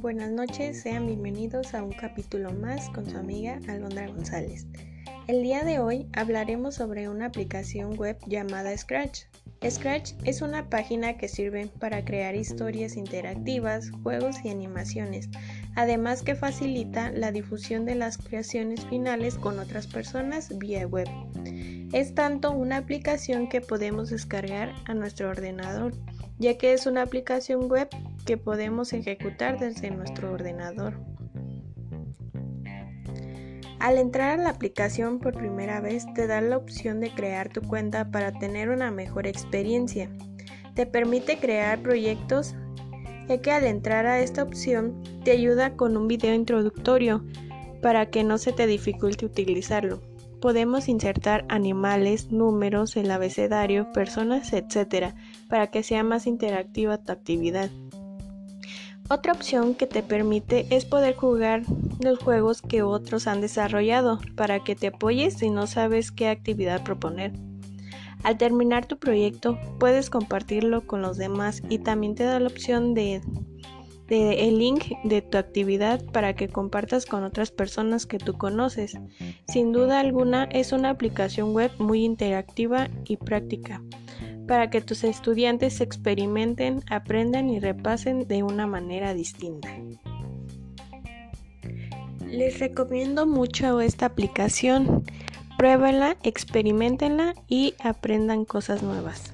buenas noches, sean bienvenidos a un capítulo más con su amiga Alondra González. El día de hoy hablaremos sobre una aplicación web llamada Scratch. Scratch es una página que sirve para crear historias interactivas, juegos y animaciones, además que facilita la difusión de las creaciones finales con otras personas vía web. Es tanto una aplicación que podemos descargar a nuestro ordenador, ya que es una aplicación web que podemos ejecutar desde nuestro ordenador. Al entrar a la aplicación por primera vez te da la opción de crear tu cuenta para tener una mejor experiencia. Te permite crear proyectos ya que al entrar a esta opción te ayuda con un video introductorio para que no se te dificulte utilizarlo. Podemos insertar animales, números, el abecedario, personas, etc. para que sea más interactiva tu actividad. Otra opción que te permite es poder jugar los juegos que otros han desarrollado para que te apoyes si no sabes qué actividad proponer. Al terminar tu proyecto puedes compartirlo con los demás y también te da la opción de, de, el link de tu actividad para que compartas con otras personas que tú conoces. Sin duda alguna es una aplicación web muy interactiva y práctica para que tus estudiantes experimenten, aprendan y repasen de una manera distinta. Les recomiendo mucho esta aplicación. Pruébenla, experimentenla y aprendan cosas nuevas.